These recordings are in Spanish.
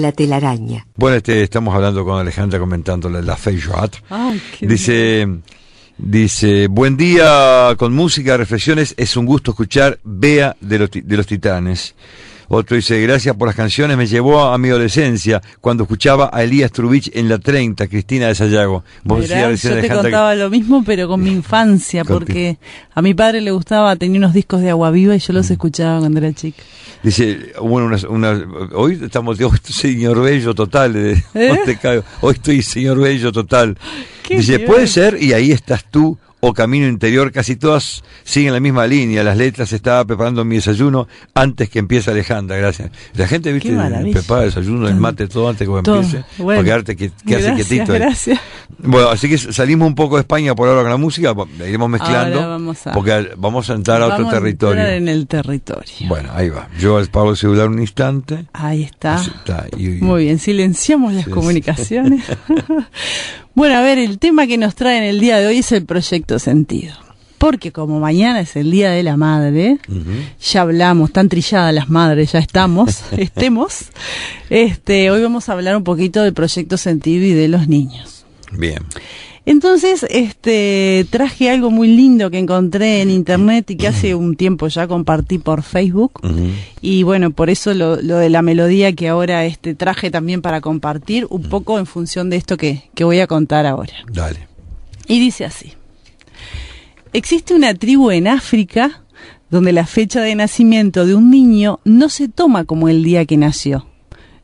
La telaraña. Bueno, este, estamos hablando con Alejandra comentándole la Feijoat. Dice, dice, buen día con música, reflexiones, es un gusto escuchar Bea de los, de los Titanes. Otro dice, gracias por las canciones, me llevó a, mi adolescencia cuando escuchaba a Elías Trubich en la 30, Cristina de Sayago. Vos yo te contaba lo mismo, pero con mi infancia, porque a mi padre le gustaba, tenía unos discos de agua viva y yo los mm. escuchaba cuando era chica. Dice, bueno, una, hoy estamos, hoy señor bello total, ¿Eh? hoy estoy señor bello total. Dice, puede ser, y ahí estás tú, o Camino Interior, casi todas siguen la misma línea. Las letras estaba preparando mi desayuno antes que empiece Alejandra, gracias. La gente, viste, prepara el desayuno, el mate, todo antes que empiece, bueno, para quedarte que, gracias, quietito. Gracias. Bueno, así que salimos un poco de España por ahora con la música, la iremos mezclando, porque vamos a entrar a otro territorio. A en el territorio. Bueno, ahí va. Yo al Pablo celular un instante. Ahí está. Muy bien, silenciamos las comunicaciones. Bueno, a ver, el tema que nos trae en el día de hoy es el proyecto sentido. Porque como mañana es el Día de la Madre, ya hablamos, tan trilladas las madres, ya estamos, estemos, este, hoy vamos a hablar un poquito del proyecto sentido y de los niños. Bien. Entonces, este, traje algo muy lindo que encontré en internet y que hace un tiempo ya compartí por Facebook. Y bueno, por eso lo, de la melodía que ahora este, traje también para compartir, un poco en función de esto que, que voy a contar ahora. Dale. Y dice así. Existe una tribu en África donde la fecha de nacimiento de un niño no se toma como el día que nació,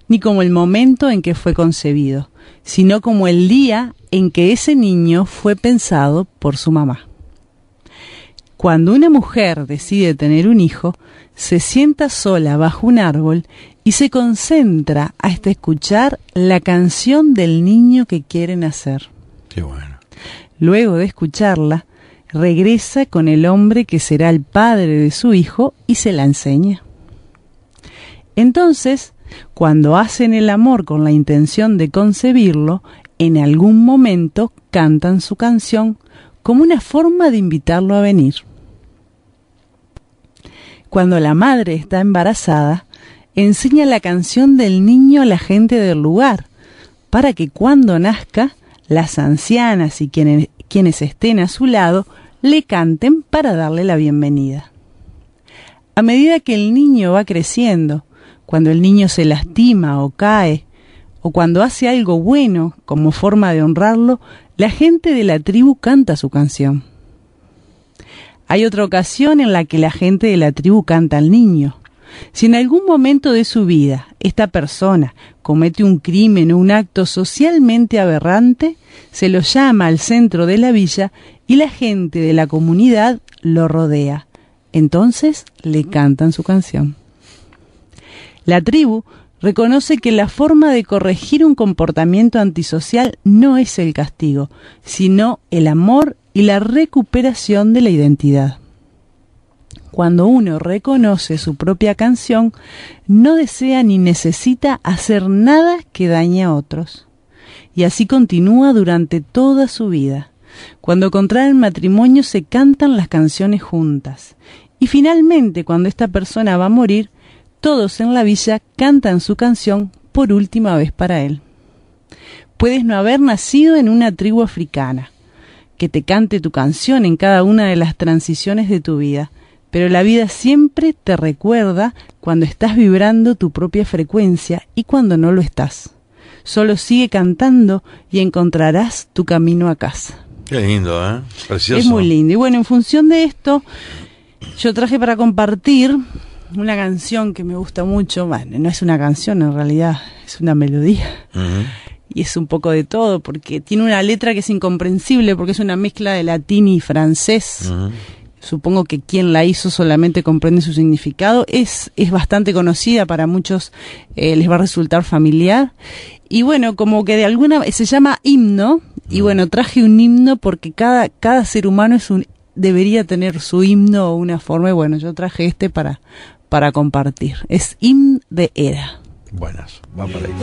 ni como el momento en que fue concebido, sino como el día en que ese niño fue pensado por su mamá. Cuando una mujer decide tener un hijo, se sienta sola bajo un árbol y se concentra hasta escuchar la canción del niño que quiere nacer. Qué bueno. Luego de escucharla, regresa con el hombre que será el padre de su hijo y se la enseña. Entonces, cuando hacen el amor con la intención de concebirlo, en algún momento cantan su canción como una forma de invitarlo a venir. Cuando la madre está embarazada, enseña la canción del niño a la gente del lugar, para que cuando nazca, las ancianas y quienes, quienes estén a su lado le canten para darle la bienvenida. A medida que el niño va creciendo, cuando el niño se lastima o cae, o cuando hace algo bueno como forma de honrarlo, la gente de la tribu canta su canción. Hay otra ocasión en la que la gente de la tribu canta al niño. Si en algún momento de su vida esta persona comete un crimen o un acto socialmente aberrante, se lo llama al centro de la villa y la gente de la comunidad lo rodea. Entonces le cantan su canción. La tribu reconoce que la forma de corregir un comportamiento antisocial no es el castigo, sino el amor y la recuperación de la identidad. Cuando uno reconoce su propia canción, no desea ni necesita hacer nada que dañe a otros. Y así continúa durante toda su vida. Cuando contraen matrimonio se cantan las canciones juntas. Y finalmente, cuando esta persona va a morir, todos en la villa cantan su canción por última vez para él. Puedes no haber nacido en una tribu africana, que te cante tu canción en cada una de las transiciones de tu vida, pero la vida siempre te recuerda cuando estás vibrando tu propia frecuencia y cuando no lo estás. Solo sigue cantando y encontrarás tu camino a casa. Qué lindo, ¿eh? Precioso. Es muy lindo. Y bueno, en función de esto, yo traje para compartir una canción que me gusta mucho, bueno, no es una canción en realidad, es una melodía. Y es un poco de todo, porque tiene una letra que es incomprensible, porque es una mezcla de latín y francés. Supongo que quien la hizo solamente comprende su significado. Es, es bastante conocida, para muchos eh, les va a resultar familiar. Y bueno, como que de alguna se llama himno, y bueno, traje un himno porque cada, cada ser humano es un debería tener su himno o una forma, y bueno, yo traje este para, para compartir. Es In de Era. Buenas, vamos para ahí.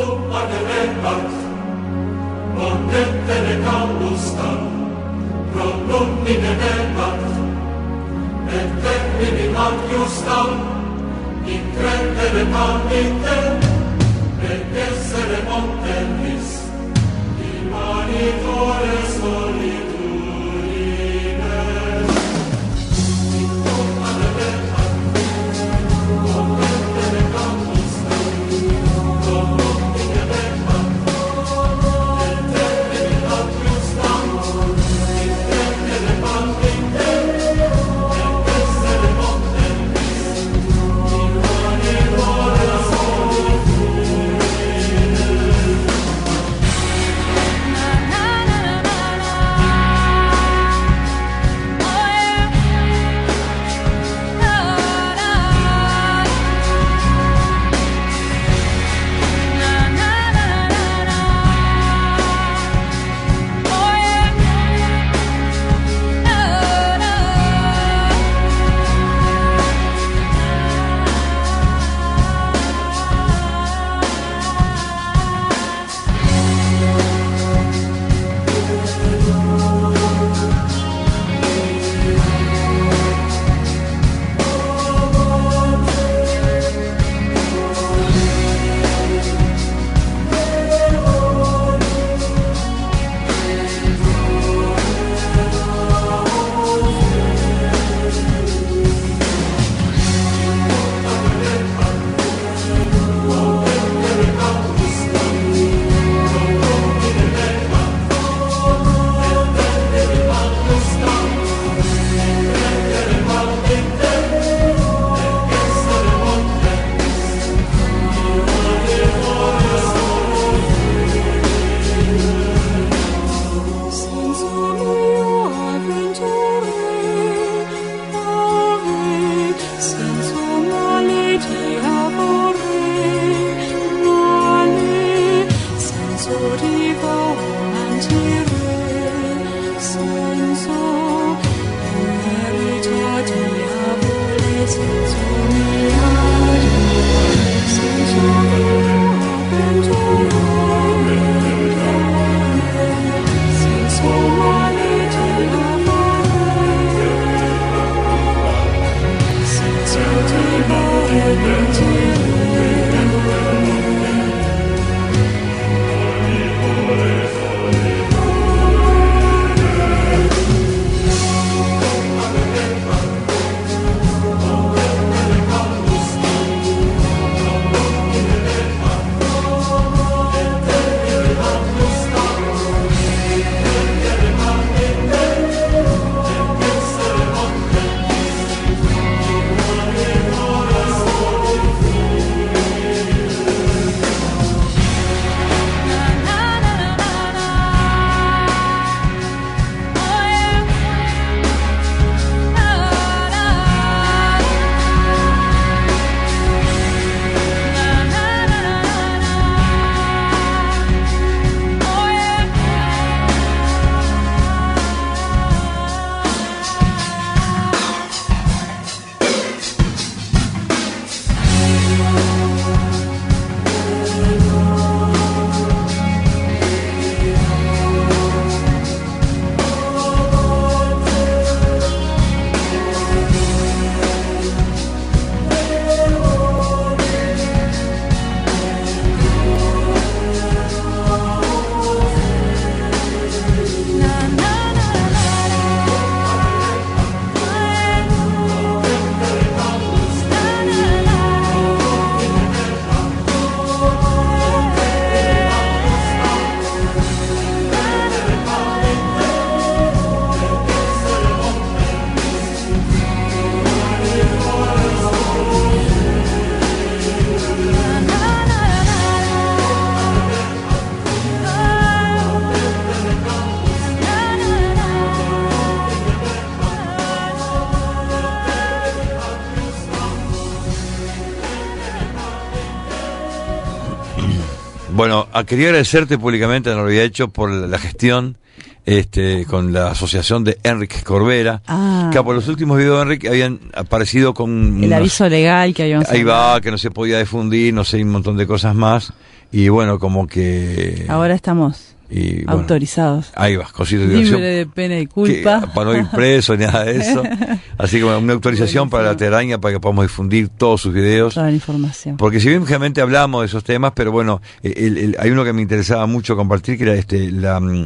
Quería agradecerte públicamente, no lo había hecho, por la gestión este, con la asociación de Enrique Corbera, Ah. que por los últimos videos de Enrique habían aparecido con... El unos- aviso legal que habíamos Ahí hablado. va, que no se podía difundir, no sé, un montón de cosas más. Y bueno, como que... Ahora estamos y, bueno, autorizados. Ahí va, cositas de diversión. Libre de pena y que- culpa. para no ir preso ni nada de eso. Así como una autorización para la telaraña para que podamos difundir todos sus videos. Toda la información. Porque si bien realmente hablamos de esos temas, pero bueno, el- el- hay uno que me interesaba mucho compartir, que era este, la, mm,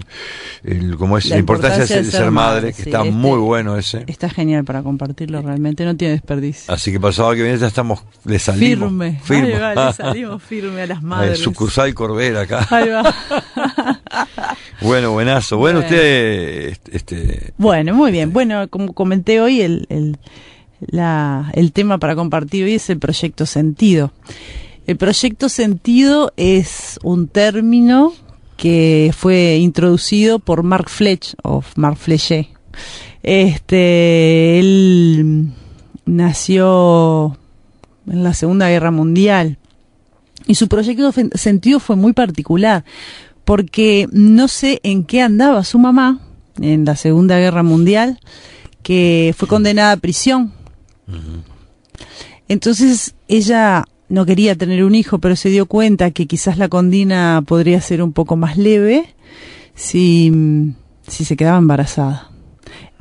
el, como es, la, importancia, de ser, ser madre, que sí, está este- muy bueno ese. Está genial para compartirlo, realmente no tiene desperdicio. Así que pasado que viene ya estamos, le salimos. Firme. firme. Ahí va, le salimos firme a las Eh, madres. sucursal Corbera acá. Ahí va. Bueno, buenazo. Bueno, Bueno. usted, este, Bueno, muy bien. Bueno, como comenté hoy, el, el, la- el tema para compartir hoy es el proyecto sentido. El proyecto sentido es un término que fue introducido por Mark Fletch, o Mark Flechet. Este, él nació en la Segunda Guerra Mundial y su proyecto sentido fue muy particular porque no sé en qué andaba su mamá en la Segunda Guerra Mundial, que fue condenada a prisión. Entonces ella no quería tener un hijo, pero se dio cuenta que quizás la condena podría ser un poco más leve si, si se quedaba embarazada.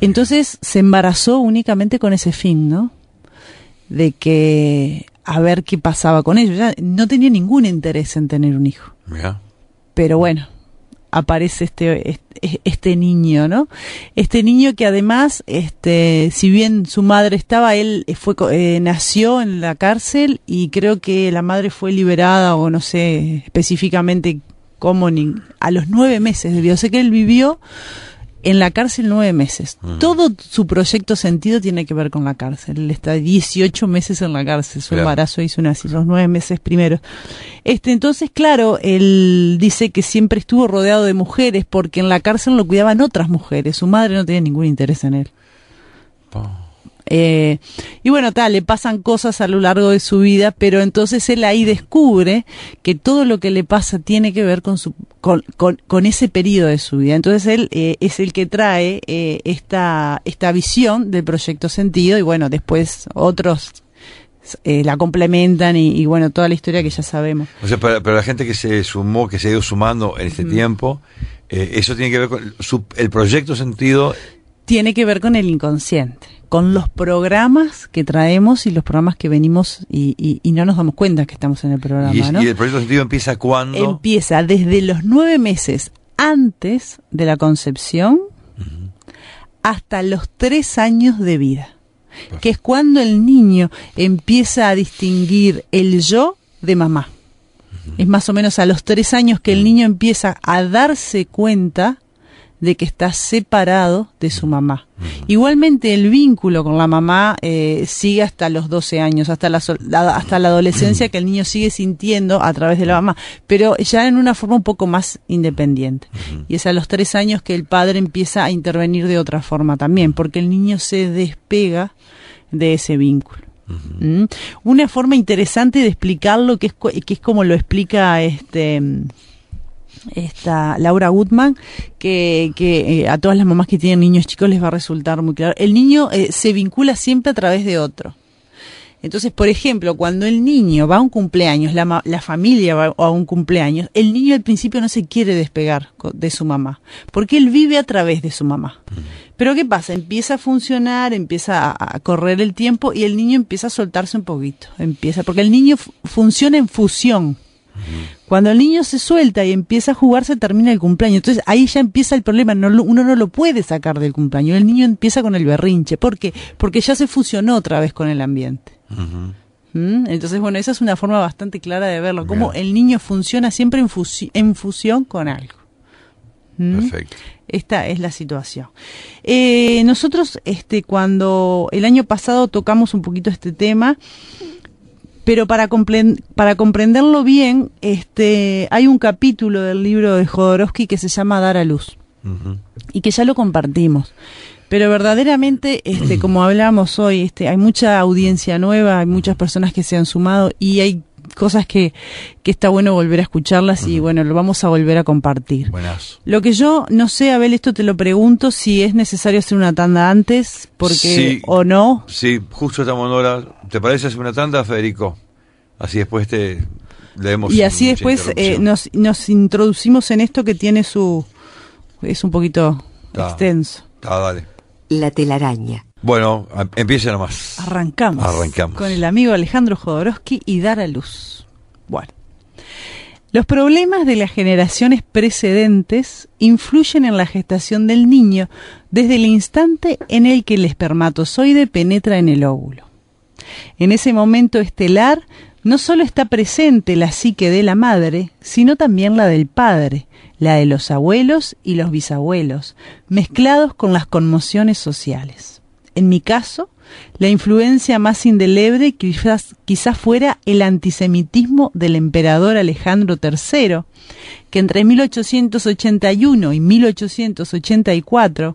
Entonces se embarazó únicamente con ese fin, ¿no? De que a ver qué pasaba con ellos. Ya no tenía ningún interés en tener un hijo pero bueno, aparece este, este, niño, ¿no? Este niño que además, este, si bien su madre estaba, él fue, eh, nació en la cárcel y creo que la madre fue liberada o no sé específicamente cómo ni, a los nueve meses debió. Sé que él vivió en la cárcel nueve meses. Mm. Todo su proyecto sentido tiene que ver con la cárcel. Él está 18 meses en la cárcel. Su Claro. embarazo hizo una, los nueve meses primeros. Este, entonces, claro, él dice que siempre estuvo rodeado de mujeres porque en la cárcel lo cuidaban otras mujeres. Su madre no tenía ningún interés en él. Eh, y bueno, tal, le pasan cosas a lo largo de su vida, pero entonces él ahí descubre que todo lo que le pasa tiene que ver con, su, con, con, con ese periodo de su vida. Entonces él eh, es el que trae eh, esta, esta visión del proyecto sentido y bueno, después otros eh, la complementan y, y bueno, toda la historia que ya sabemos. O sea, para, para la gente que se sumó, que se ha ido sumando en este tiempo, eh, eso tiene que ver con su- el proyecto sentido. tiene que ver con el inconsciente, con los programas que traemos y los programas que venimos y, y- y no nos damos cuenta que estamos en el programa, Y, es- ¿no? y el proyecto sentido empieza cuando. Empieza desde los nueve meses antes de la concepción hasta los tres años de vida, que es cuando el niño empieza a distinguir el yo de mamá. Es más o menos a los tres años que el niño empieza a darse cuenta de que está separado de su mamá. Igualmente el vínculo con la mamá eh, sigue hasta los 12 años, hasta la, hasta la adolescencia que el niño sigue sintiendo a través de la mamá, pero ya en una forma un poco más independiente. Y es a los tres años que el padre empieza a intervenir de otra forma también, porque el niño se despega de ese vínculo. ¿Mm? Una forma interesante de explicarlo, que es, que es como lo explica este mm, esta Laura Goodman, que, que eh, a todas las mamás que tienen niños chicos les va a resultar muy claro. El niño eh, se vincula siempre a través de otro. Entonces, por ejemplo, cuando el niño va a un cumpleaños, la, la familia va a un cumpleaños, el niño al principio no se quiere despegar de su mamá, porque él vive a través de su mamá. Pero ¿qué pasa? Empieza a funcionar, empieza a, a correr el tiempo y el niño empieza a soltarse un poquito. Empieza, porque el niño fu- funciona en fusión. Cuando el niño se suelta y empieza a jugar, se termina el cumpleaños. Entonces ahí ya empieza el problema. No, lo- uno no lo puede sacar del cumpleaños. El niño empieza con el berrinche. ¿Por qué? Porque ya se fusionó otra vez con el ambiente. ¿Mm? Entonces, bueno, esa es una forma bastante clara de verlo. Cómo Bien. el niño funciona siempre en, fusi- en fusión con algo. ¿Mm? Perfecto. Esta es la situación. Eh, nosotros, este, cuando el año pasado tocamos un poquito este tema, pero para, compren- para comprenderlo bien, este, hay un capítulo del libro de Jodorowsky que se llama Dar a luz y que ya lo compartimos. Pero verdaderamente, este, como hablamos hoy, este, hay mucha audiencia nueva, hay muchas personas que se han sumado y hay cosas que, que está bueno volver a escucharlas y bueno, lo vamos a volver a compartir. Buenas. Lo que yo no sé, Abel, esto te lo pregunto, si es necesario hacer una tanda antes, porque o no. Sí, justo estamos en hora. ¿Te parece hacer una tanda, Federico? Así después te leemos. Y así después eh, nos, nos introducimos en esto que tiene su... es un poquito extenso. Ah, dale. La telaraña. Bueno, empieza nomás. Arrancamos. Arrancamos. Con el amigo Alejandro Jodorowsky y dar a luz. Bueno. Los problemas de las generaciones precedentes influyen en la gestación del niño desde el instante en el que el espermatozoide penetra en el óvulo. En ese momento estelar no solo está presente la psique de la madre, sino también la del padre, la de los abuelos y los bisabuelos, mezclados con las conmociones sociales. En mi caso, la influencia más indeleble quizás, quizás fuera el antisemitismo del emperador Alejandro III, que entre 1881 y 1884,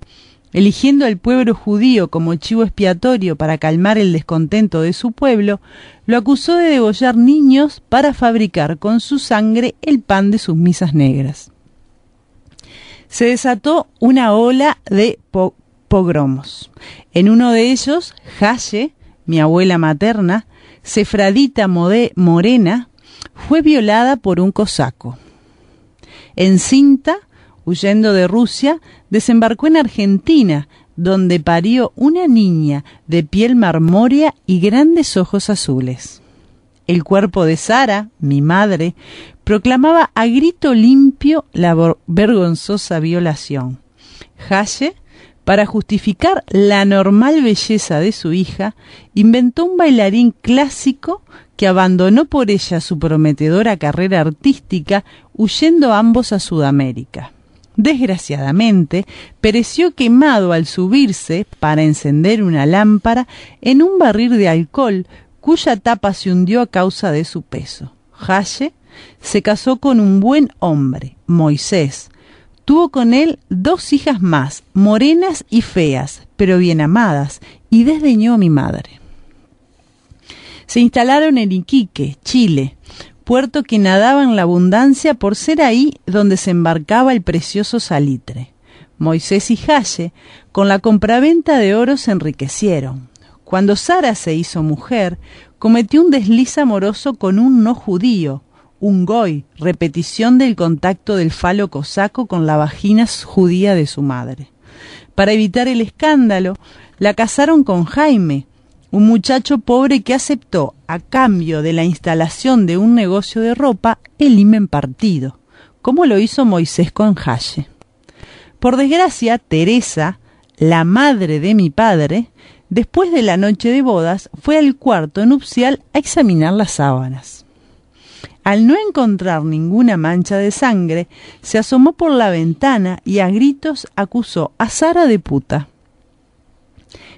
eligiendo al pueblo judío como chivo expiatorio para calmar el descontento de su pueblo, lo acusó de degollar niños para fabricar con su sangre el pan de sus misas negras. Se desató una ola de pogromos. En uno de ellos, Haye, mi abuela materna, Sefradita Morena, fue violada por un cosaco. En cinta, huyendo de Rusia, desembarcó en Argentina, donde parió una niña de piel marmórea y grandes ojos azules. El cuerpo de Sara, mi madre, proclamaba a grito limpio la vergonzosa violación. Haye para justificar la normal belleza de su hija, inventó un bailarín clásico que abandonó por ella su prometedora carrera artística, huyendo ambos a Sudamérica. Desgraciadamente, pereció quemado al subirse para encender una lámpara en un barril de alcohol cuya tapa se hundió a causa de su peso. Haye se casó con un buen hombre, Moisés, Tuvo con él dos hijas más, morenas y feas, pero bien amadas, y desdeñó a mi madre. Se instalaron en Iquique, Chile, puerto que nadaba en la abundancia por ser ahí donde se embarcaba el precioso salitre. Moisés y Haye, con la compraventa de oro, se enriquecieron. Cuando Sara se hizo mujer, cometió un desliz amoroso con un no judío, un goy, repetición del contacto del falo cosaco con la vagina judía de su madre. Para evitar el escándalo, la casaron con Jaime, un muchacho pobre que aceptó, a cambio de la instalación de un negocio de ropa, el himen partido, como lo hizo Moisés con Haye. Por desgracia, Teresa, la madre de mi padre, después de la noche de bodas, fue al cuarto nupcial a examinar las sábanas. Al no encontrar ninguna mancha de sangre, se asomó por la ventana y a gritos acusó a Sara de puta.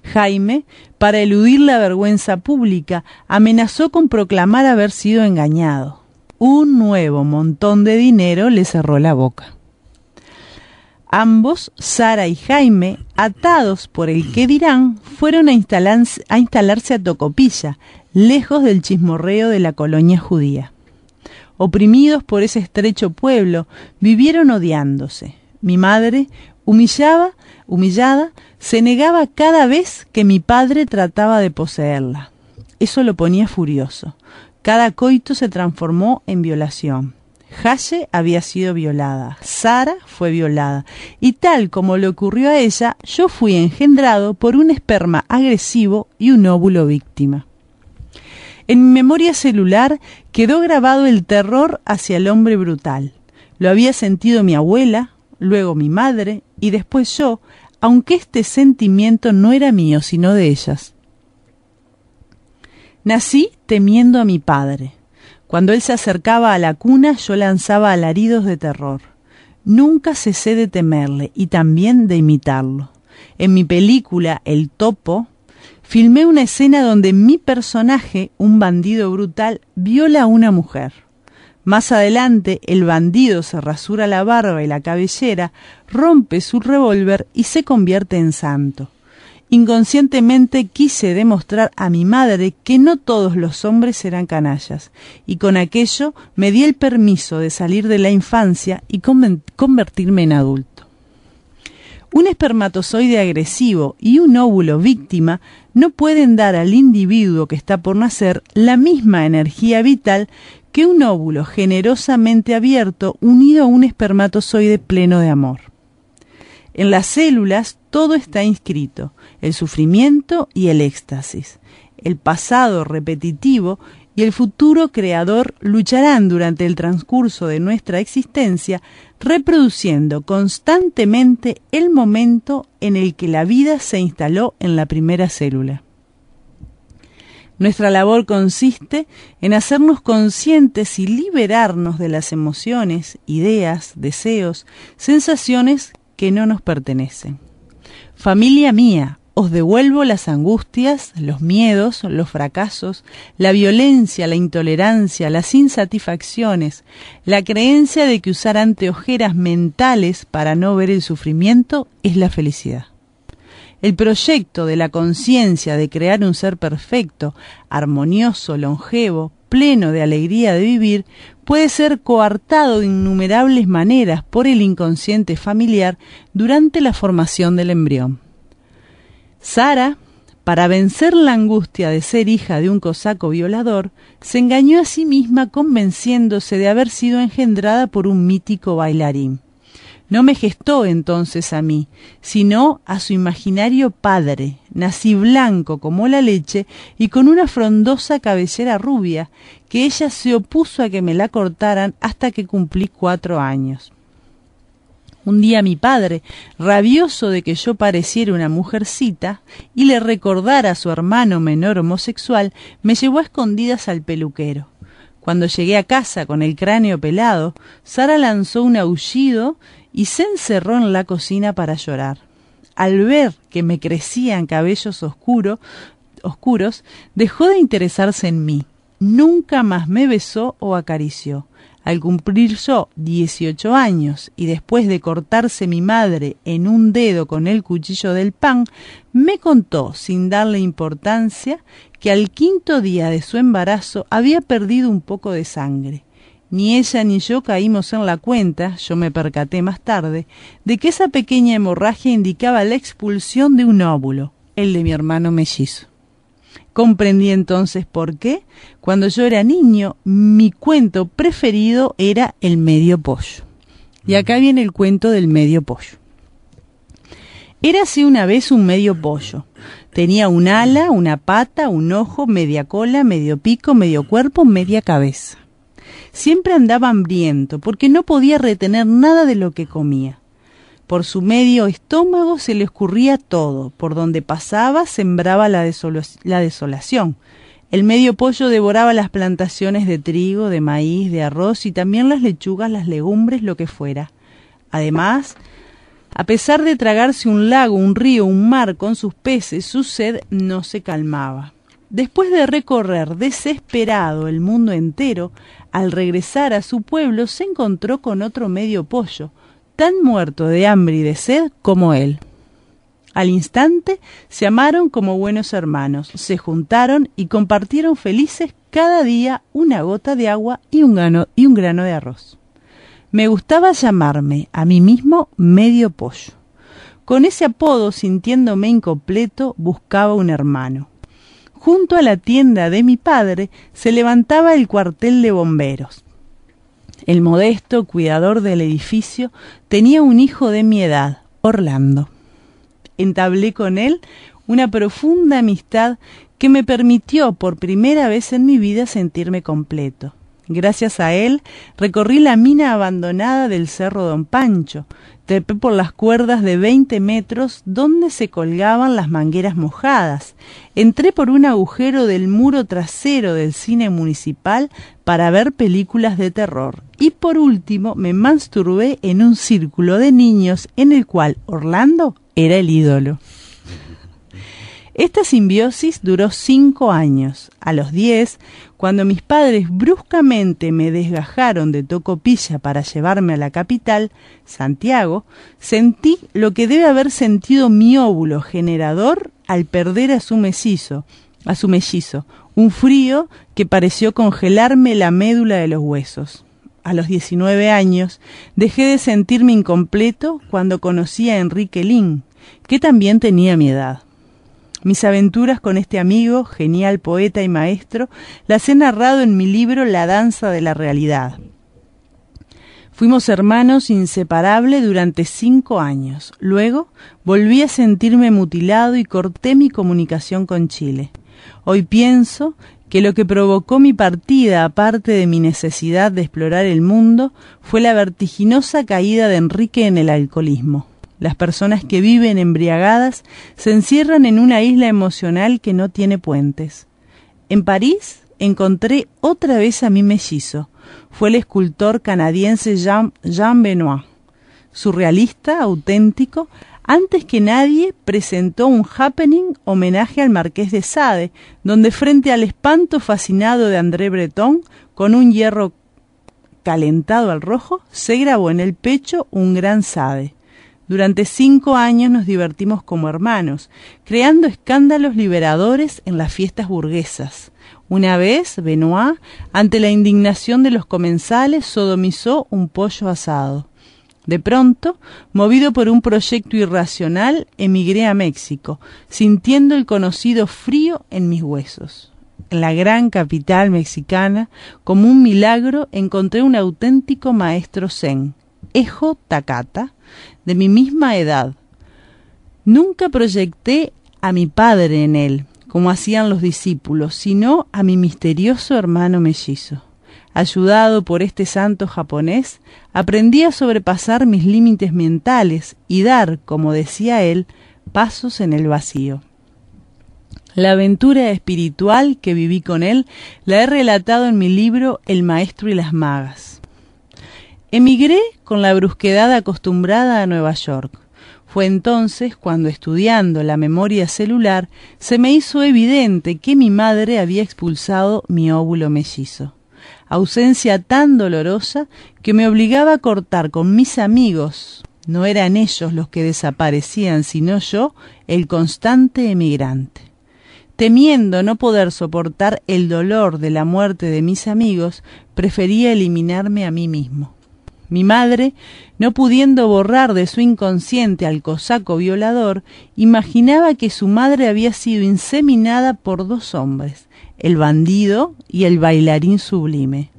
Jaime, para eludir la vergüenza pública, amenazó con proclamar haber sido engañado. Un nuevo montón de dinero le cerró la boca. Ambos, Sara y Jaime, atados por el que dirán, fueron a, a instalarse a Tocopilla, lejos del chismorreo de la colonia judía. Oprimidos por ese estrecho pueblo, vivieron odiándose. Mi madre, humillaba, humillada, se negaba cada vez que mi padre trataba de poseerla. Eso lo ponía furioso. Cada coito se transformó en violación. Haye había sido violada, Sara fue violada, y tal como le ocurrió a ella, yo fui engendrado por un esperma agresivo y un óvulo víctima. En mi memoria celular quedó grabado el terror hacia el hombre brutal. Lo había sentido mi abuela, luego mi madre y después yo, aunque este sentimiento no era mío sino de ellas. Nací temiendo a mi padre. Cuando él se acercaba a la cuna yo lanzaba alaridos de terror. Nunca cesé de temerle y también de imitarlo. En mi película El Topo, filmé una escena donde mi personaje, un bandido brutal, viola a una mujer. Más adelante, el bandido se rasura la barba y la cabellera, rompe su revólver y se convierte en santo. Inconscientemente quise demostrar a mi madre que no todos los hombres eran canallas, y con aquello me di el permiso de salir de la infancia y convertirme en adulto. Un espermatozoide agresivo y un óvulo víctima no pueden dar al individuo que está por nacer la misma energía vital que un óvulo generosamente abierto unido a un espermatozoide pleno de amor. En las células todo está inscrito, el sufrimiento y el éxtasis. El pasado repetitivo y el futuro creador lucharán durante el transcurso de nuestra existencia, reproduciendo constantemente el momento en el que la vida se instaló en la primera célula. Nuestra labor consiste en hacernos conscientes y liberarnos de las emociones, ideas, deseos, sensaciones que no nos pertenecen. Familia mía, os devuelvo las angustias, los miedos, los fracasos, la violencia, la intolerancia, las insatisfacciones, la creencia de que usar anteojeras mentales para no ver el sufrimiento es la felicidad. El proyecto de la conciencia de crear un ser perfecto, armonioso, longevo, pleno de alegría de vivir, puede ser coartado de innumerables maneras por el inconsciente familiar durante la formación del embrión. Sara, para vencer la angustia de ser hija de un cosaco violador, se engañó a sí misma convenciéndose de haber sido engendrada por un mítico bailarín. No me gestó entonces a mí, sino a su imaginario padre. Nací blanco como la leche y con una frondosa cabellera rubia, que ella se opuso a que me la cortaran hasta que cumplí cuatro años. Un día mi padre, rabioso de que yo pareciera una mujercita y le recordara a su hermano menor homosexual, me llevó a escondidas al peluquero. Cuando llegué a casa con el cráneo pelado, Sara lanzó un aullido y se encerró en la cocina para llorar. Al ver que me crecían cabellos oscuros, dejó de interesarse en mí. Nunca más me besó o acarició. Al cumplir yo 18 años y después de cortarse mi madre en un dedo con el cuchillo del pan, me contó, sin darle importancia, que al quinto día de su embarazo había perdido un poco de sangre. Ni ella ni yo caímos en la cuenta, yo me percaté más tarde, de que esa pequeña hemorragia indicaba la expulsión de un óvulo, el de mi hermano mellizo. Comprendí entonces por qué, cuando yo era niño, mi cuento preferido era el medio pollo. Y acá viene el cuento del medio pollo. Érase una vez un medio pollo. Tenía un ala, una pata, un ojo, media cola, medio pico, medio cuerpo, media cabeza. Siempre andaba hambriento, porque no podía retener nada de lo que comía. Por su medio estómago se le escurría todo, por donde pasaba sembraba la, la desolación. El medio pollo devoraba las plantaciones de trigo, de maíz, de arroz y también las lechugas, las legumbres, lo que fuera. Además, a pesar de tragarse un lago, un río, un mar con sus peces, su sed no se calmaba. Después de recorrer desesperado el mundo entero, al regresar a su pueblo se encontró con otro medio pollo, tan muerto de hambre y de sed como él. Al instante se amaron como buenos hermanos, se juntaron y compartieron felices cada día una gota de agua y un grano, y un grano de arroz. Me gustaba llamarme a mí mismo medio pollo. Con ese apodo, sintiéndome incompleto, buscaba un hermano. Junto a la tienda de mi padre se levantaba el cuartel de bomberos. El modesto cuidador del edificio tenía un hijo de mi edad, Orlando. Entablé con él una profunda amistad que me permitió por primera vez en mi vida sentirme completo. Gracias a él recorrí la mina abandonada del Cerro Don Pancho, trepé por las cuerdas de veinte metros donde se colgaban las mangueras mojadas, entré por un agujero del muro trasero del cine municipal para ver películas de terror y por último me masturbé en un círculo de niños en el cual Orlando era el ídolo. Esta simbiosis duró cinco años. A los diez, cuando mis padres bruscamente me desgajaron de Tocopilla para llevarme a la capital, Santiago, sentí lo que debe haber sentido mi óvulo generador al perder a su mellizo, a su mellizo, un frío que pareció congelarme la médula de los huesos. A los 19 años dejé de sentirme incompleto cuando conocí a Enrique Lin, que también tenía mi edad. Mis aventuras con este amigo, genial poeta y maestro, las he narrado en mi libro La danza de la realidad. Fuimos hermanos inseparables durante cinco años. Luego volví a sentirme mutilado y corté mi comunicación con Chile. Hoy pienso que lo que provocó mi partida, aparte de mi necesidad de explorar el mundo, fue la vertiginosa caída de Enrique en el alcoholismo. Las personas que viven embriagadas se encierran en una isla emocional que no tiene puentes. En París encontré otra vez a mi mellizo. Fue el escultor canadiense Jean, Jean Benoit. Surrealista, auténtico, antes que nadie presentó un happening homenaje al marqués de Sade, donde frente al espanto fascinado de André Breton, con un hierro calentado al rojo, se grabó en el pecho un gran Sade. Durante cinco años nos divertimos como hermanos, creando escándalos liberadores en las fiestas burguesas. Una vez, Benoit, ante la indignación de los comensales, sodomizó un pollo asado. De pronto, movido por un proyecto irracional, emigré a México, sintiendo el conocido frío en mis huesos. En la gran capital mexicana, como un milagro, encontré un auténtico maestro zen, Ejo Takata, de mi misma edad. Nunca proyecté a mi padre en él, como hacían los discípulos, sino a mi misterioso hermano mellizo. Ayudado por este santo japonés, aprendí a sobrepasar mis límites mentales y dar, como decía él, pasos en el vacío. La aventura espiritual que viví con él la he relatado en mi libro El Maestro y las Magas. Emigré con la brusquedad acostumbrada a Nueva York. Fue entonces cuando, estudiando la memoria celular, se me hizo evidente que mi madre había expulsado mi óvulo mellizo. Ausencia tan dolorosa que me obligaba a cortar con mis amigos. No eran ellos los que desaparecían, sino yo, el constante emigrante. Temiendo no poder soportar el dolor de la muerte de mis amigos, prefería eliminarme a mí mismo. Mi madre, no pudiendo borrar de su inconsciente al cosaco violador, imaginaba que su madre había sido inseminada por dos hombres, el bandido y el bailarín sublime.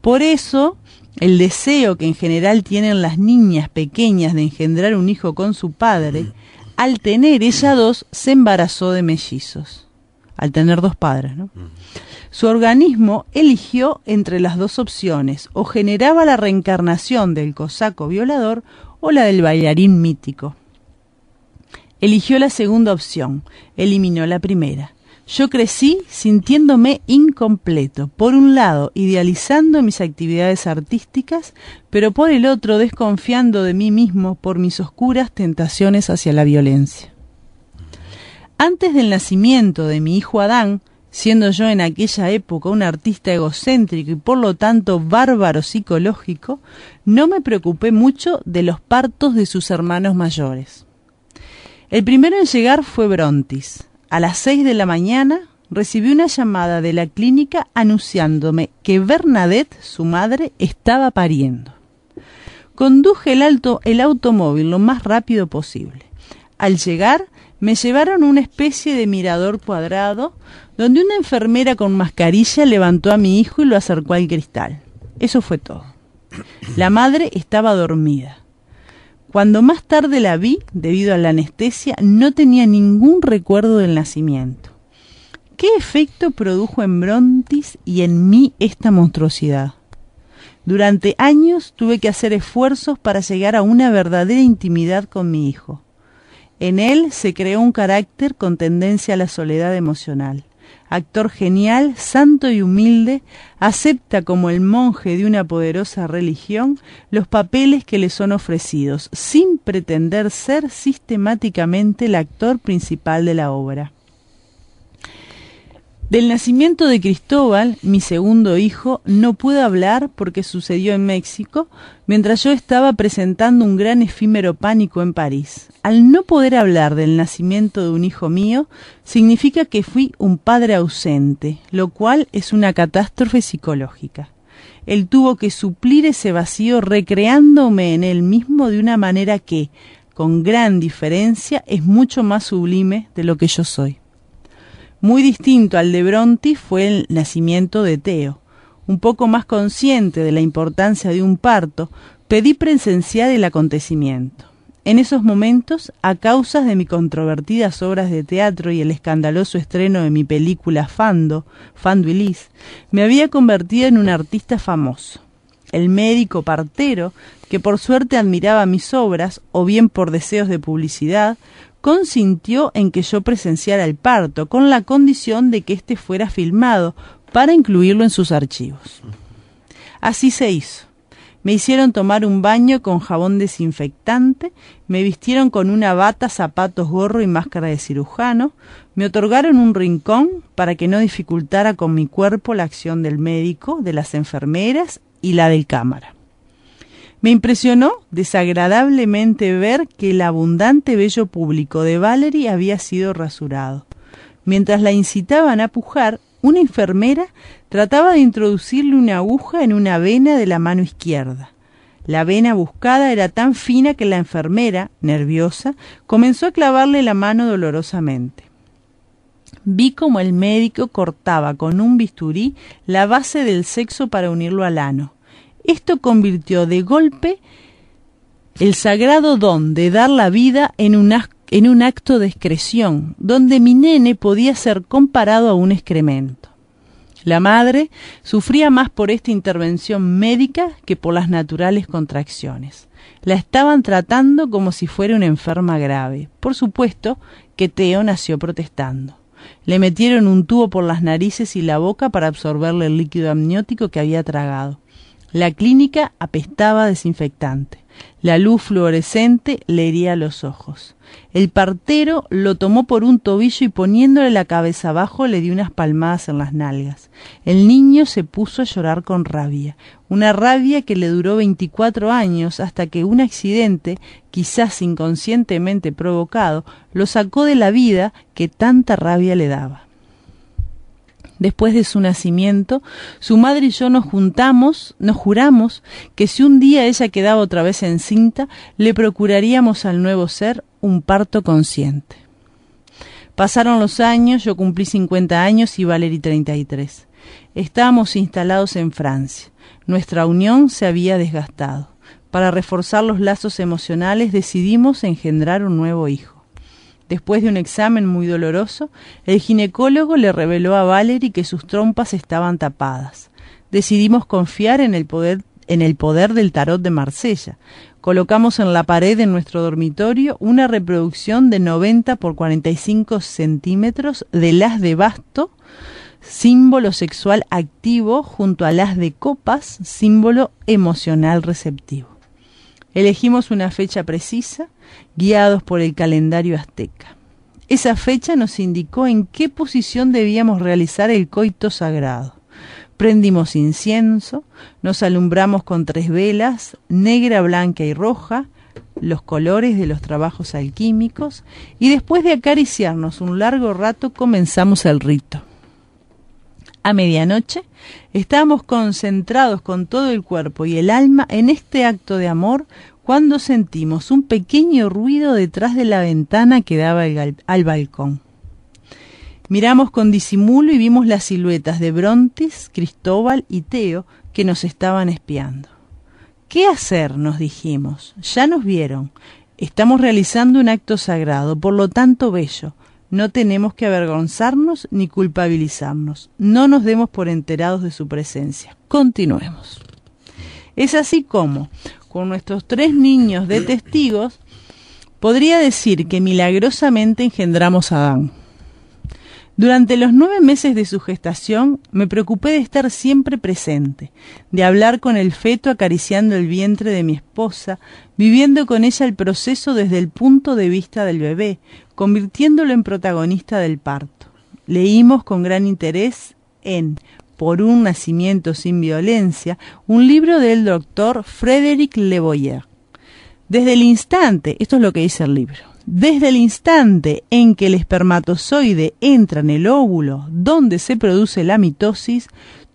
Por eso, el deseo que en general tienen las niñas pequeñas de engendrar un hijo con su padre, al tener ella dos, se embarazó de mellizos. Al tener dos padres, ¿no? Su organismo eligió entre las dos opciones, o generaba la reencarnación del cosaco violador o la del bailarín mítico. Eligió la segunda opción, eliminó la primera. Yo crecí sintiéndome incompleto, por un lado idealizando mis actividades artísticas, pero por el otro desconfiando de mí mismo por mis oscuras tentaciones hacia la violencia. Antes del nacimiento de mi hijo Adán, siendo yo en aquella época un artista egocéntrico y por lo tanto bárbaro psicológico, no me preocupé mucho de los partos de sus hermanos mayores. El primero en llegar fue Brontis. A las seis de la mañana recibí una llamada de la clínica anunciándome que Bernadette, su madre, estaba pariendo. Conduje el, alto, el automóvil lo más rápido posible. Al llegar, me llevaron una especie de mirador cuadrado donde una enfermera con mascarilla levantó a mi hijo y lo acercó al cristal. Eso fue todo. La madre estaba dormida. Cuando más tarde la vi, debido a la anestesia, no tenía ningún recuerdo del nacimiento. ¿Qué efecto produjo en Brontis y en mí esta monstruosidad? Durante años tuve que hacer esfuerzos para llegar a una verdadera intimidad con mi hijo. En él se creó un carácter con tendencia a la soledad emocional. Actor genial, santo y humilde, acepta como el monje de una poderosa religión los papeles que le son ofrecidos, sin pretender ser sistemáticamente el actor principal de la obra. Del nacimiento de Cristóbal, mi segundo hijo, no pude hablar porque sucedió en México, mientras yo estaba presentando un gran efímero pánico en París. Al no poder hablar del nacimiento de un hijo mío, significa que fui un padre ausente, lo cual es una catástrofe psicológica. Él tuvo que suplir ese vacío recreándome en él mismo de una manera que, con gran diferencia, es mucho más sublime de lo que yo soy. Muy distinto al de Bronte fue el nacimiento de Teo. Un poco más consciente de la importancia de un parto, pedí presenciar el acontecimiento. En esos momentos, a causa de mis controvertidas obras de teatro y el escandaloso estreno de mi película Fando, Fando y Liz, me había convertido en un artista famoso. El médico partero, que por suerte admiraba mis obras, o bien por deseos de publicidad, consintió en que yo presenciara el parto, con la condición de que éste fuera filmado para incluirlo en sus archivos. Así se hizo. Me hicieron tomar un baño con jabón desinfectante, me vistieron con una bata, zapatos, gorro y máscara de cirujano, me otorgaron un rincón para que no dificultara con mi cuerpo la acción del médico, de las enfermeras y la del cámara. Me impresionó desagradablemente ver que el abundante vello público de Valerie había sido rasurado. Mientras la incitaban a pujar, una enfermera trataba de introducirle una aguja en una vena de la mano izquierda. La vena buscada era tan fina que la enfermera, nerviosa, comenzó a clavarle la mano dolorosamente. Vi como el médico cortaba con un bisturí la base del sexo para unirlo al ano. Esto convirtió de golpe el sagrado don de dar la vida en un, acto de excreción, donde mi nene podía ser comparado a un excremento. La madre sufría más por esta intervención médica que por las naturales contracciones. La estaban tratando como si fuera una enferma grave. Por supuesto que Teo nació protestando. Le metieron un tubo por las narices y la boca para absorberle el líquido amniótico que había tragado. La clínica apestaba desinfectante. La luz fluorescente le hería los ojos. El partero lo tomó por un tobillo y poniéndole la cabeza abajo le dio unas palmadas en las nalgas. El niño se puso a llorar con rabia, una rabia que le duró veinticuatro años hasta que un accidente, quizás inconscientemente provocado, lo sacó de la vida que tanta rabia le daba después de su nacimiento, su madre y yo nos juntamos, nos juramos que si un día ella quedaba otra vez encinta, le procuraríamos al nuevo ser un parto consciente. Pasaron los años, yo cumplí 50 años y Valerie 33. Estábamos instalados en Francia. Nuestra unión se había desgastado. Para reforzar los lazos emocionales decidimos engendrar un nuevo hijo. Después de un examen muy doloroso, el ginecólogo le reveló a Valerie que sus trompas estaban tapadas. Decidimos confiar en el poder en el poder del tarot de Marsella. Colocamos en la pared de nuestro dormitorio una reproducción de 90 por 45 centímetros del as de basto, símbolo sexual activo, junto al as de copas, símbolo emocional receptivo. Elegimos una fecha precisa, guiados por el calendario azteca. Esa fecha nos indicó en qué posición debíamos realizar el coito sagrado. Prendimos incienso, nos alumbramos con tres velas, negra, blanca y roja, los colores de los trabajos alquímicos, y después de acariciarnos un largo rato comenzamos el rito. A medianoche estábamos concentrados con todo el cuerpo y el alma en este acto de amor cuando sentimos un pequeño ruido detrás de la ventana que daba al, balcón. Miramos con disimulo y vimos las siluetas de Brontis, Cristóbal y Teo que nos estaban espiando. ¿Qué hacer? nos dijimos. Ya nos vieron. Estamos realizando un acto sagrado, por lo tanto bello. No tenemos que avergonzarnos ni culpabilizarnos. No nos demos por enterados de su presencia. Continuemos. Es así como, con nuestros tres niños de testigos, podría decir que milagrosamente engendramos a Adán. Durante los nueve meses de su gestación me preocupé de estar siempre presente, de hablar con el feto acariciando el vientre de mi esposa, viviendo con ella el proceso desde el punto de vista del bebé, convirtiéndolo en protagonista del parto. leímos con gran interés en Por un nacimiento sin violencia, un libro del doctor Frédéric Le Boyer. Desde el instante, esto es lo que dice el libro, desde el instante en que el espermatozoide entra en el óvulo donde se produce la mitosis,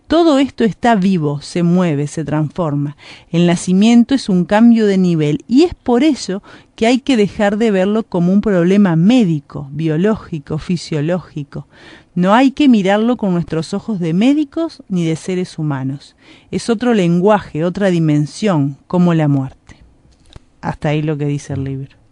todo esto está vivo, se mueve, se transforma. El nacimiento es un cambio de nivel y es por eso que hay que dejar de verlo como un problema médico, biológico, fisiológico. No hay que mirarlo con nuestros ojos de médicos ni de seres humanos. Es otro lenguaje, otra dimensión, como la muerte. Hasta ahí lo que dice el libro.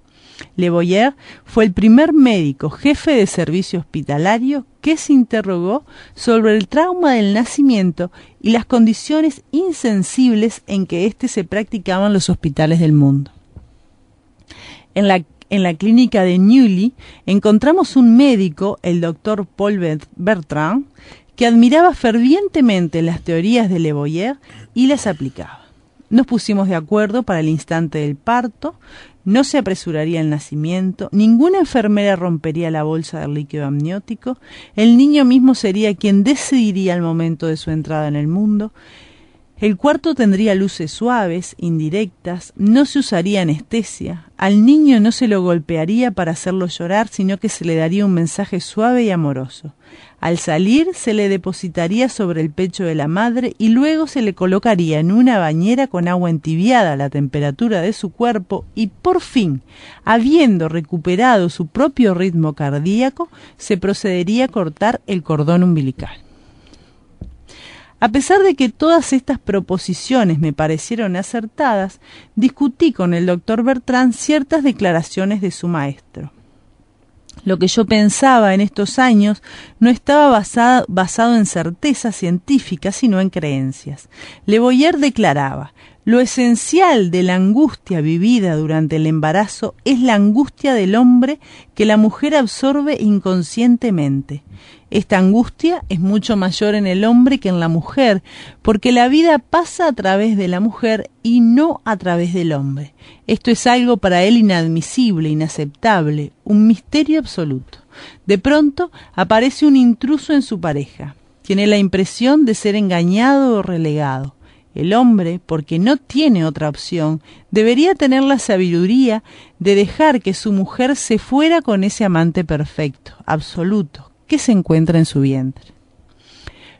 Le Boyer fue el primer médico jefe de servicio hospitalario que se interrogó sobre el trauma del nacimiento y las condiciones insensibles en que éste se practicaban los hospitales del mundo. En la, en la clínica de Newly encontramos un médico, el doctor Paul Bertrand, que admiraba fervientemente las teorías de Le Boyer y las aplicaba. Nos pusimos de acuerdo para el instante del parto, no se apresuraría el nacimiento, ninguna enfermera rompería la bolsa del líquido amniótico, el niño mismo sería quien decidiría el momento de su entrada en el mundo, el cuarto tendría luces suaves, indirectas, no se usaría anestesia, al niño no se lo golpearía para hacerlo llorar, sino que se le daría un mensaje suave y amoroso. Al salir se le depositaría sobre el pecho de la madre y luego se le colocaría en una bañera con agua entibiada a la temperatura de su cuerpo y por fin, habiendo recuperado su propio ritmo cardíaco, se procedería a cortar el cordón umbilical. A pesar de que todas estas proposiciones me parecieron acertadas, discutí con el doctor Bertrand ciertas declaraciones de su maestro. Lo que yo pensaba en estos años no estaba basado, basado en certezas científicas, sino en creencias. Le Boyer declaraba, lo esencial de la angustia vivida durante el embarazo es la angustia del hombre que la mujer absorbe inconscientemente. Esta angustia es mucho mayor en el hombre que en la mujer, porque la vida pasa a través de la mujer y no a través del hombre. Esto es algo para él inadmisible, inaceptable, un misterio absoluto. De pronto aparece un intruso en su pareja. Tiene la impresión de ser engañado o relegado. El hombre, porque no tiene otra opción, debería tener la sabiduría de dejar que su mujer se fuera con ese amante perfecto, absoluto, que se encuentra en su vientre.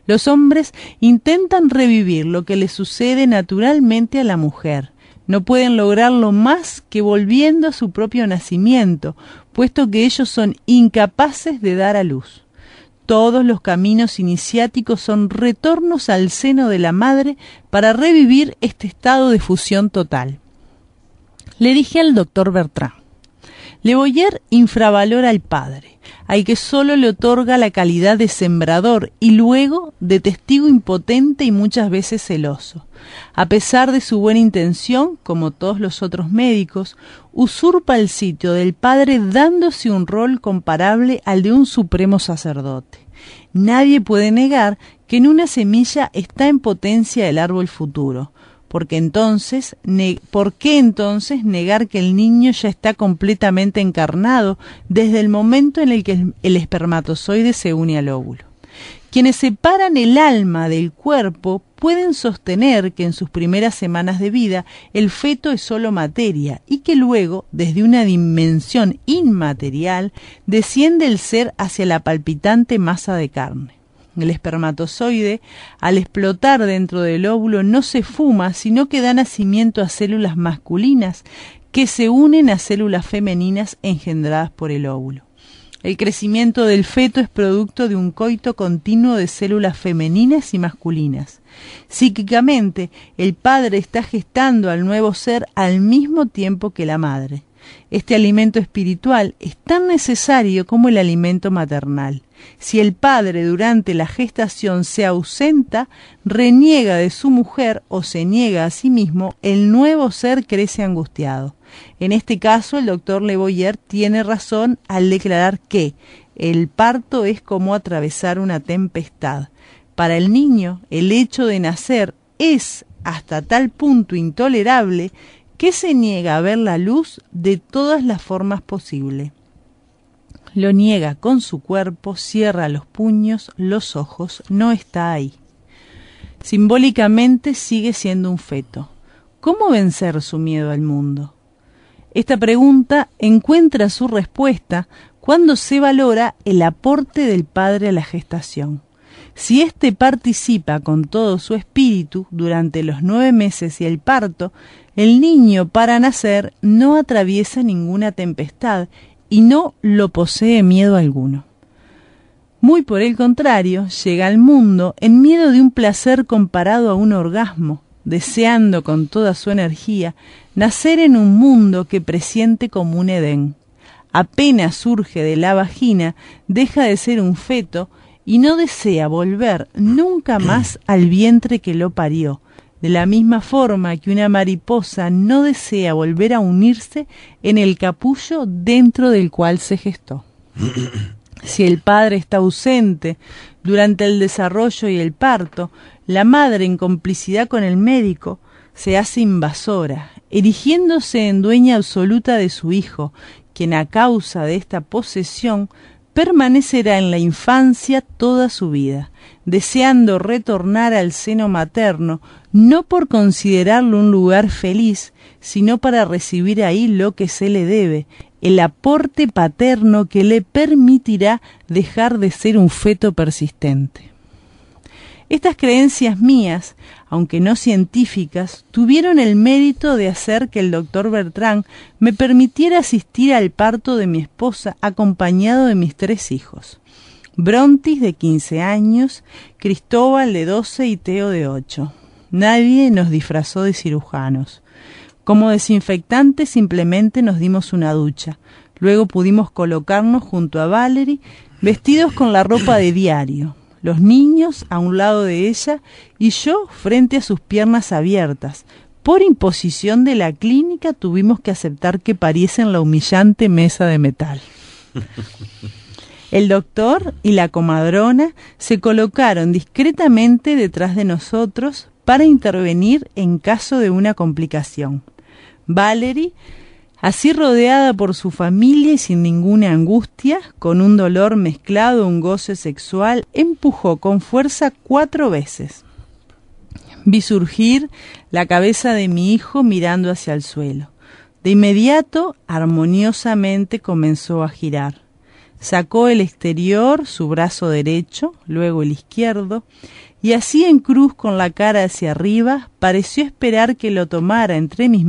Los hombres intentan revivir lo que le sucede naturalmente a la mujer. No pueden lograrlo más que volviendo a su propio nacimiento, puesto que ellos son incapaces de dar a luz. Todos los caminos iniciáticos son retornos al seno de la madre para revivir este estado de fusión total. Le dije al doctor Bertrand, Le Boyer infravalora al padre al que solo le otorga la calidad de sembrador y luego de testigo impotente y muchas veces celoso. A pesar de su buena intención, como todos los otros médicos, usurpa el sitio del padre dándose un rol comparable al de un supremo sacerdote. Nadie puede negar que en una semilla está en potencia el árbol futuro, porque entonces, ¿por qué entonces negar que el niño ya está completamente encarnado desde el momento en el que el espermatozoide se une al óvulo? Quienes separan el alma del cuerpo pueden sostener que en sus primeras semanas de vida el feto es solo materia y que luego, desde una dimensión inmaterial, desciende el ser hacia la palpitante masa de carne. El espermatozoide, al explotar dentro del óvulo, no se fuma, sino que da nacimiento a células masculinas que se unen a células femeninas engendradas por el óvulo. El crecimiento del feto es producto de un coito continuo de células femeninas y masculinas. Psíquicamente, el padre está gestando al nuevo ser al mismo tiempo que la madre. Este alimento espiritual es tan necesario como el alimento maternal. Si el padre durante la gestación se ausenta, reniega de su mujer o se niega a sí mismo, el nuevo ser crece angustiado. En este caso, el doctor Le Boyer tiene razón al declarar que el parto es como atravesar una tempestad. Para el niño, el hecho de nacer es hasta tal punto intolerable que se niega a ver la luz de todas las formas posibles. lo niega con su cuerpo, cierra los puños, los ojos, no está ahí. Simbólicamente sigue siendo un feto. ¿Cómo vencer su miedo al mundo? Esta pregunta encuentra su respuesta cuando se valora el aporte del padre a la gestación. Si éste participa con todo su espíritu durante los nueve meses y el parto, el niño para nacer no atraviesa ninguna tempestad y no lo posee miedo alguno. Muy por el contrario, llega al mundo en miedo de un placer comparado a un orgasmo, deseando con toda su energía nacer en un mundo que presiente como un Edén. Apenas surge de la vagina, deja de ser un feto y no desea volver nunca más al vientre que lo parió, de la misma forma que una mariposa no desea volver a unirse en el capullo dentro del cual se gestó. Si el padre está ausente durante el desarrollo y el parto, la madre, en complicidad con el médico, se hace invasora, erigiéndose en dueña absoluta de su hijo, quien a causa de esta posesión permanecerá en la infancia toda su vida, deseando retornar al seno materno, no por considerarlo un lugar feliz, sino para recibir ahí lo que se le debe, el aporte paterno que le permitirá dejar de ser un feto persistente. Estas creencias mías, aunque no científicas, tuvieron el mérito de hacer que el doctor Bertrand me permitiera asistir al parto de mi esposa acompañado de mis tres hijos. Brontis de 15 años, Cristóbal de 12 y Teo de 8. Nadie nos disfrazó de cirujanos. Como desinfectante simplemente nos dimos una ducha. Luego pudimos colocarnos junto a Valerie, vestidos con la ropa de diario, los niños a un lado de ella y yo frente a sus piernas abiertas. Por imposición de la clínica tuvimos que aceptar que pariesen la humillante mesa de metal. El doctor y la comadrona se colocaron discretamente detrás de nosotros para intervenir en caso de una complicación. Valerie, así rodeada por su familia y sin ninguna angustia, con un dolor mezclado a un goce sexual, empujó con fuerza cuatro veces. Vi surgir la cabeza de mi hijo mirando hacia el suelo. De inmediato, armoniosamente comenzó a girar. Sacó el exterior su brazo derecho, luego el izquierdo, y así en cruz con la cara hacia arriba, pareció esperar que lo tomara entre mis,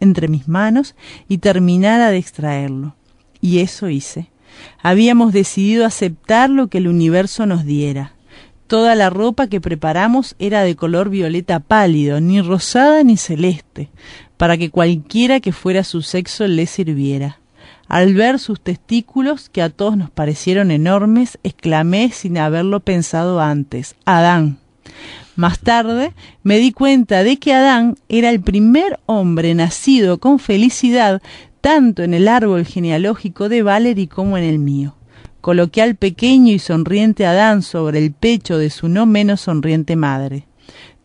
entre mis manos y terminara de extraerlo. Y eso hice. Habíamos decidido aceptar lo que el universo nos diera. Toda la ropa que preparamos era de color violeta pálido, ni rosada ni celeste, para que cualquiera que fuera su sexo le sirviera. Al ver sus testículos, que a todos nos parecieron enormes, exclamé sin haberlo pensado antes, Adán. Más tarde me di cuenta de que Adán era el primer hombre nacido con felicidad tanto en el árbol genealógico de Valery como en el mío. Coloqué al pequeño y sonriente Adán sobre el pecho de su no menos sonriente madre.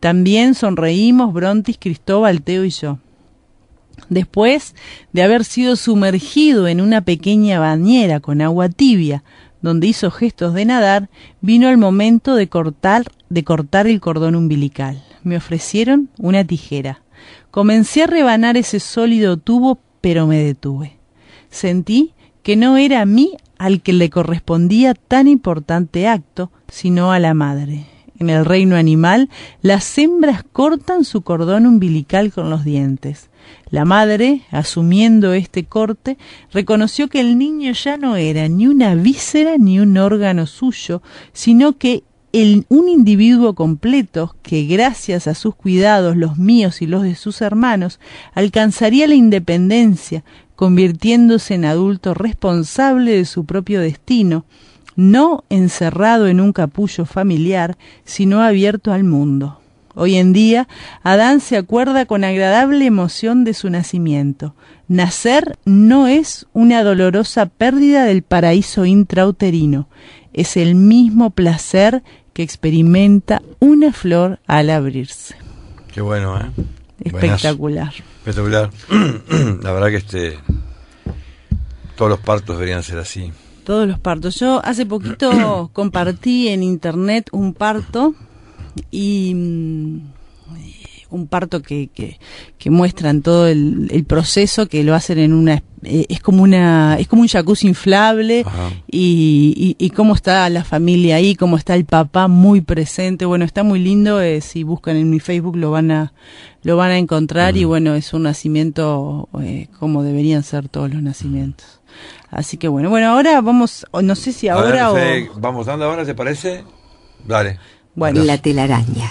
También sonreímos Brontis, Cristóbal, Teo y yo. Después de haber sido sumergido en una pequeña bañera con agua tibia, donde hizo gestos de nadar, vino el momento de cortar, de cortar el cordón umbilical. Me ofrecieron una tijera. Comencé a rebanar ese sólido tubo, pero me detuve. Sentí que no era a mí al que le correspondía tan importante acto, sino a la madre. En el reino animal, las hembras cortan su cordón umbilical con los dientes. La madre, asumiendo este corte, reconoció que el niño ya no era ni una víscera ni un órgano suyo, sino que un individuo completo que, gracias a sus cuidados, los míos y los de sus hermanos, alcanzaría la independencia, convirtiéndose en adulto responsable de su propio destino, no encerrado en un capullo familiar, sino abierto al mundo. Hoy en día, Adán se acuerda con agradable emoción de su nacimiento. Nacer no es una dolorosa pérdida del paraíso intrauterino, es el mismo placer que experimenta una flor al abrirse. Qué bueno, ¿eh? Espectacular. Espectacular. La verdad que este todos los partos deberían ser así. Todos los partos. Yo hace poquito compartí en internet un parto y mm, un parto que, que, que muestran todo el, el, proceso que lo hacen en una eh, es como una es como un jacuzzi inflable y, y, y, cómo está la familia ahí cómo está el papá muy presente. Bueno está muy lindo eh, si buscan en mi Facebook lo van a lo van a encontrar y bueno es un nacimiento eh, como deberían ser todos los nacimientos. Así que bueno bueno ahora vamos no sé si ahora o vamos dando ahora se parece dale la telaraña